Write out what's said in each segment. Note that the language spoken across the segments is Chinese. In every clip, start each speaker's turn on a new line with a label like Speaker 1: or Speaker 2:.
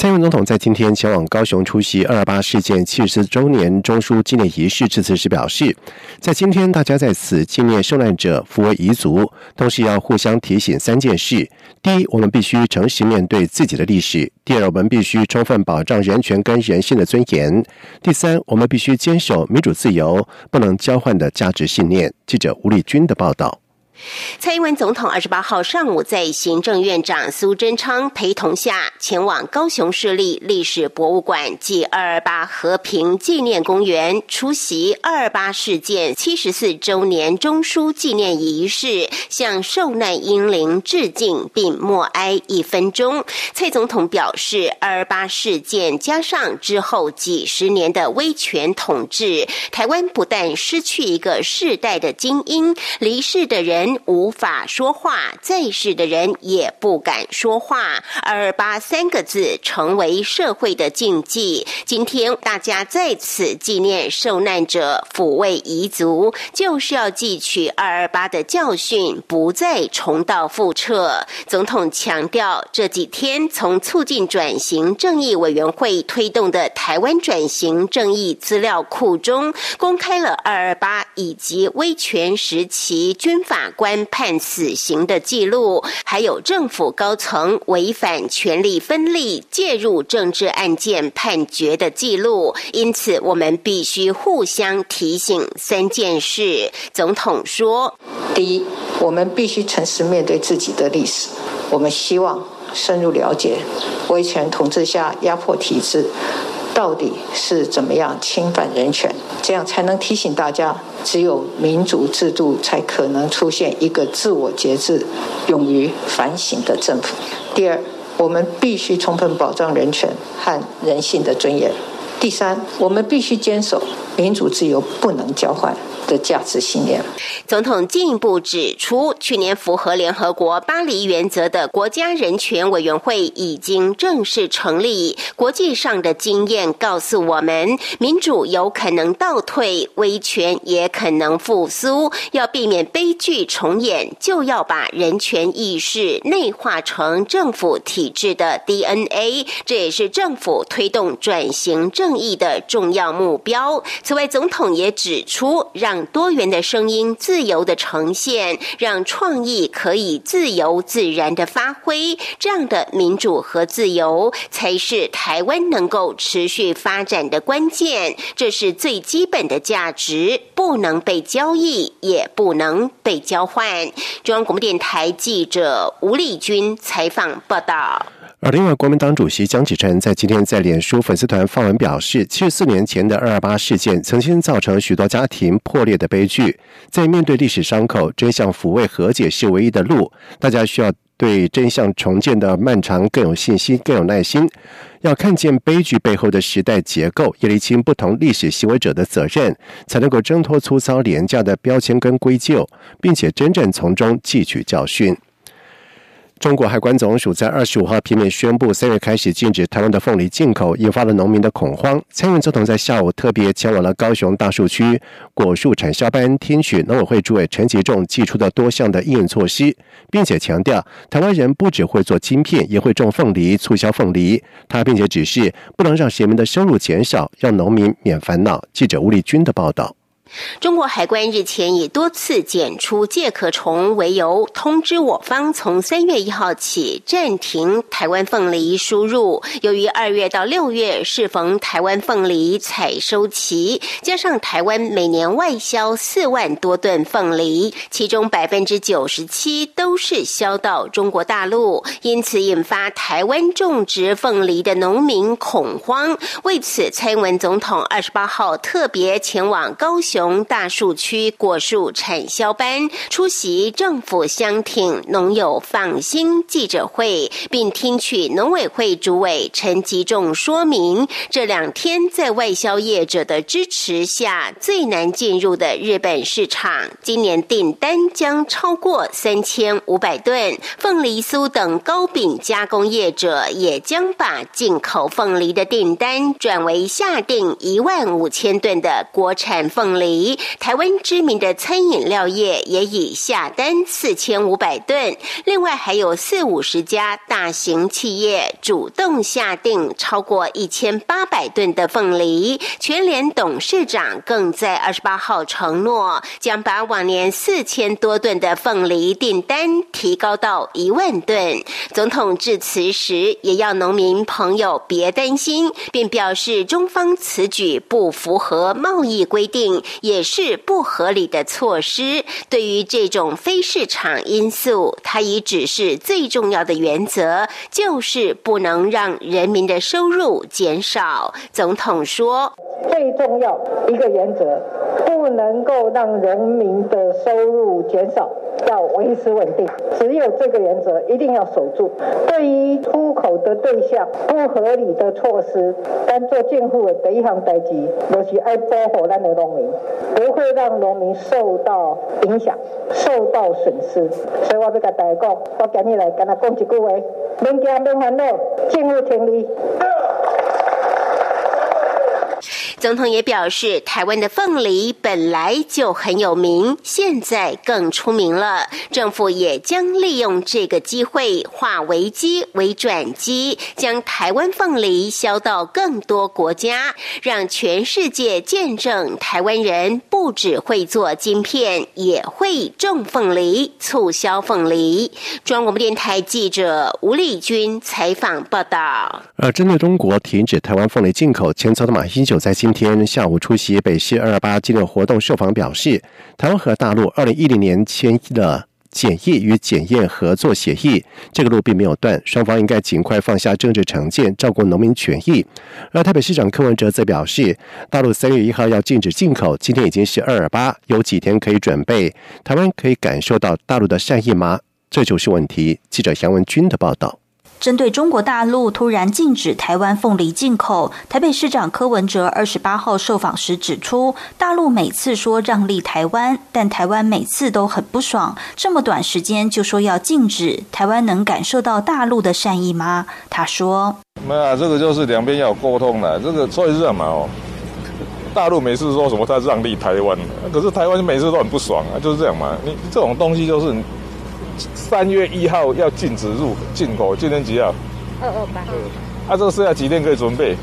Speaker 1: 蔡英文总统在今天前往高雄出席二二八事件七十四周年中枢纪念仪式致辞时表示，在今天大家在此纪念受难者、抚慰遗族，同时要互相提醒三件事：第一，我们必须诚实面对自己的历史；第二，我们必须充分保障人权跟人性的尊严；第三，我们必须坚守民主自由不能交换的价值信念。记者吴立军的报道。
Speaker 2: 蔡英文总统二十八号上午在行政院长苏贞昌陪同下，前往高雄市立历史博物馆暨二二八和平纪念公园出席二二八事件七十四周年中枢纪念仪式，向受难英灵致敬并默哀一分钟。蔡总统表示，二二八事件加上之后几十年的威权统治，台湾不但失去一个世代的精英，离世的人。无法说话，在世的人也不敢说话。二八三个字成为社会的禁忌。今天大家在此纪念受难者，抚慰遗族，就是要汲取二二八的教训，不再重蹈覆辙。总统强调，这几天从促进转型正义委员会推动的台湾转型正义资料库中，公开了二二八以及威权时期军法。官判死刑的记录，还有政府高层违反权力分立、介入政治案件判决的记录，因此我们必须互相提醒三件事。总统说：
Speaker 3: 第一，我们必须诚实面对自己的历史，我们希望深入了解威权统治下压迫体制。到底是怎么样侵犯人权？这样才能提醒大家，只有民主制度才可能出现一个自我节制、勇于反省的政府。第二，我们必须充分保障人权和人性的尊严。第三，我们必须坚守民主自由不能交换。的价值信念。
Speaker 2: 总统进一步指出，去年符合联合国巴黎原则的国家人权委员会已经正式成立。国际上的经验告诉我们，民主有可能倒退，威权也可能复苏。要避免悲剧重演，就要把人权意识内化成政府体制的 DNA。这也是政府推动转型正义的重要目标。此外，总统也指出，让多元的声音自由的呈现，让创意可以自由自然的发挥，这样的民主和自由才是台湾能够持续发展的关键。这是最基本的价值，不能被交易，也不能被交换。中央广播电台记者吴丽君采访报道。
Speaker 1: 而另外，国民党主席江启臣在今天在脸书粉丝团发文表示，七十四年前的二二八事件曾经造成许多家庭破裂的悲剧，在面对历史伤口，真相抚慰和解是唯一的路。大家需要对真相重建的漫长更有信心、更有耐心，要看见悲剧背后的时代结构，也厘清不同历史行为者的责任，才能够挣脱粗糙廉价的标签跟归咎，并且真正从中汲取教训。中国海关总署在二十五号片面宣布，三月开始禁止台湾的凤梨进口，引发了农民的恐慌。蔡英文总统在下午特别前往了高雄大树区果树产销班，听取农委会主委陈吉仲寄出的多项的应援措施，并且强调，台湾人不只会做晶片，也会种凤梨、促销凤梨。他并且指示，不能让人民的收入减少，让农民免烦恼。记者吴立军的报道。
Speaker 2: 中国海关日前以多次检出介壳虫为由，通知我方从三月一号起暂停台湾凤梨输入。由于二月到六月适逢台湾凤梨采收期，加上台湾每年外销四万多吨凤梨，其中百分之九十七都是销到中国大陆，因此引发台湾种植凤梨的农民恐慌。为此，蔡英文总统二十八号特别前往高雄。雄大树区果树产销班出席政府相挺农友放心记者会，并听取农委会主委陈吉仲说明，这两天在外销业者的支持下，最难进入的日本市场，今年订单将超过三千五百吨。凤梨酥等糕饼加工业者也将把进口凤梨的订单转为下订一万五千吨的国产凤梨。台湾知名的餐饮料业也已下单四千五百吨，另外还有四五十家大型企业主动下定超过一千八百吨的凤梨。全联董事长更在二十八号承诺，将把往年四千多吨的凤梨订单提高到一万吨。总统致辞时也要农民朋友别担心，并表示中方此举不符合贸易规定，也是不合理的措施。对于这种非市场因素，它已只是最重要的原则就是不能让人民的收入减少。总统说。
Speaker 3: 最重要一个原则，不能够让人民的收入减少，要维持稳定。只有这个原则一定要守住。对于出口的对象不合理的措施，单做进户的第一项代志，就是爱保护咱的农民，不会让农民受到影响、受到损失。所以我要跟大家讲，我今日来跟他讲一句话：免惊免烦恼，进户听你。
Speaker 2: 总统也表示，台湾的凤梨本来就很有名，现在更出名了。政府也将利用这个机会，化危机为转机，将台湾凤梨销到更多国家，让全世界见证台湾人不只会做晶片，也会种凤梨，促销凤梨。中央广播电台记者吴丽君采访报道。
Speaker 1: 而针对中国停止台湾凤梨进口，前总统马英九在今今天下午出席北市二二八纪念活动受访，表示，台湾和大陆二零一零年签了检疫与检验合作协议，这个路并没有断，双方应该尽快放下政治成见，照顾农民权益。而台北市长柯文哲则表示，大陆三月一号要禁止进口，今天已经是二二八，有几天可以准备，台湾可以感受到大陆的善意吗？这就是问题。记者杨文军的报道。
Speaker 4: 针对中国大陆突然禁止台湾凤梨进口，台北市长柯文哲二十八号受访时指出，大陆每次说让利台湾，但台湾每次都很不爽。这么短时间就说要禁止，台湾能感受到大陆的善意吗？他说：“
Speaker 5: 没有，这个就是两边要有沟通的。这个所以是这样嘛哦，大陆每次说什么他让利台湾，可是台湾每次都很不爽啊，就是这样嘛。你这种东西就是。”三月一号要禁止入进口，今天几号？二二八。啊，这个剩下几天可以准备？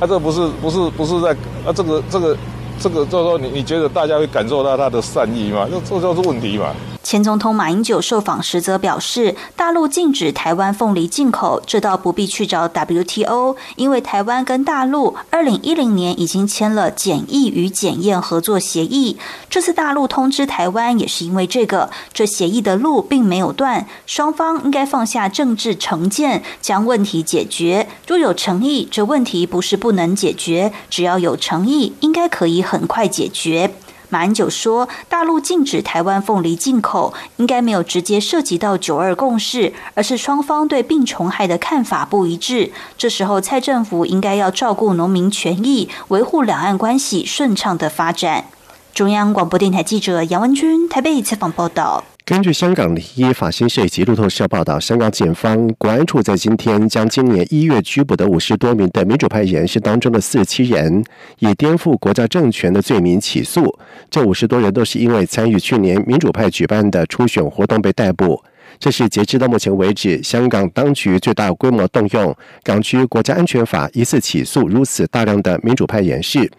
Speaker 5: 啊，这不是不是不是在啊？这个这个这个，就是说你你觉得大家会感受到他的善意吗？这这就是问题嘛。
Speaker 4: 前总统马英九受访时则表示，大陆禁止台湾凤梨进口，这倒不必去找 WTO，因为台湾跟大陆二零一零年已经签了检疫与检验合作协议。这次大陆通知台湾，也是因为这个，这协议的路并没有断，双方应该放下政治成见，将问题解决。若有诚意，这问题不是不能解决，只要有诚意，应该可以很快解决。马英九说，大陆禁止台湾凤梨进口，应该没有直接涉及到九二共识，而是双方对病虫害的看法不一致。这时候，蔡政府应该要照顾农民权益，维护两岸关系顺畅的发展。中央广播电台记者杨文君台北采访报道。
Speaker 1: 根据香港依法新社以及路透社报道，香港警方国安处在今天将今年一月拘捕的五十多名的民主派人士当中的四十七人，以颠覆国家政权的罪名起诉。这五十多人都是因为参与去年民主派举办的初选活动被逮捕。这是截至到目前为止，香港当局最大规模动用港区国家安全法一次起诉如此大量的民主派人士。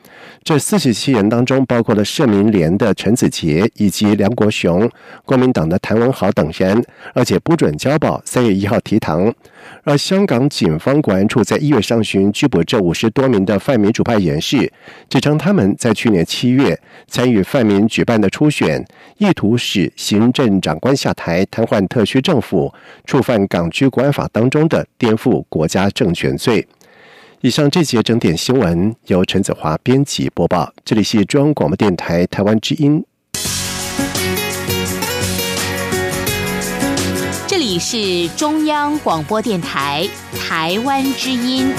Speaker 1: 这四十七人当中，包括了社民联的陈子杰以及梁国雄、国民党的谭文豪等人，而且不准交保，三月一号提堂。而香港警方国安处在一月上旬拘捕这五十多名的泛民主派人士，指称他们在去年七月参与泛民举办的初选，意图使行政长官下台、瘫痪特区政府、触犯港区国安法当中的颠覆国家政权罪。以上这节整点新闻由陈子华编辑播报，这里是中央广播电台台湾之音。
Speaker 6: 你是中央广播电台台湾之音。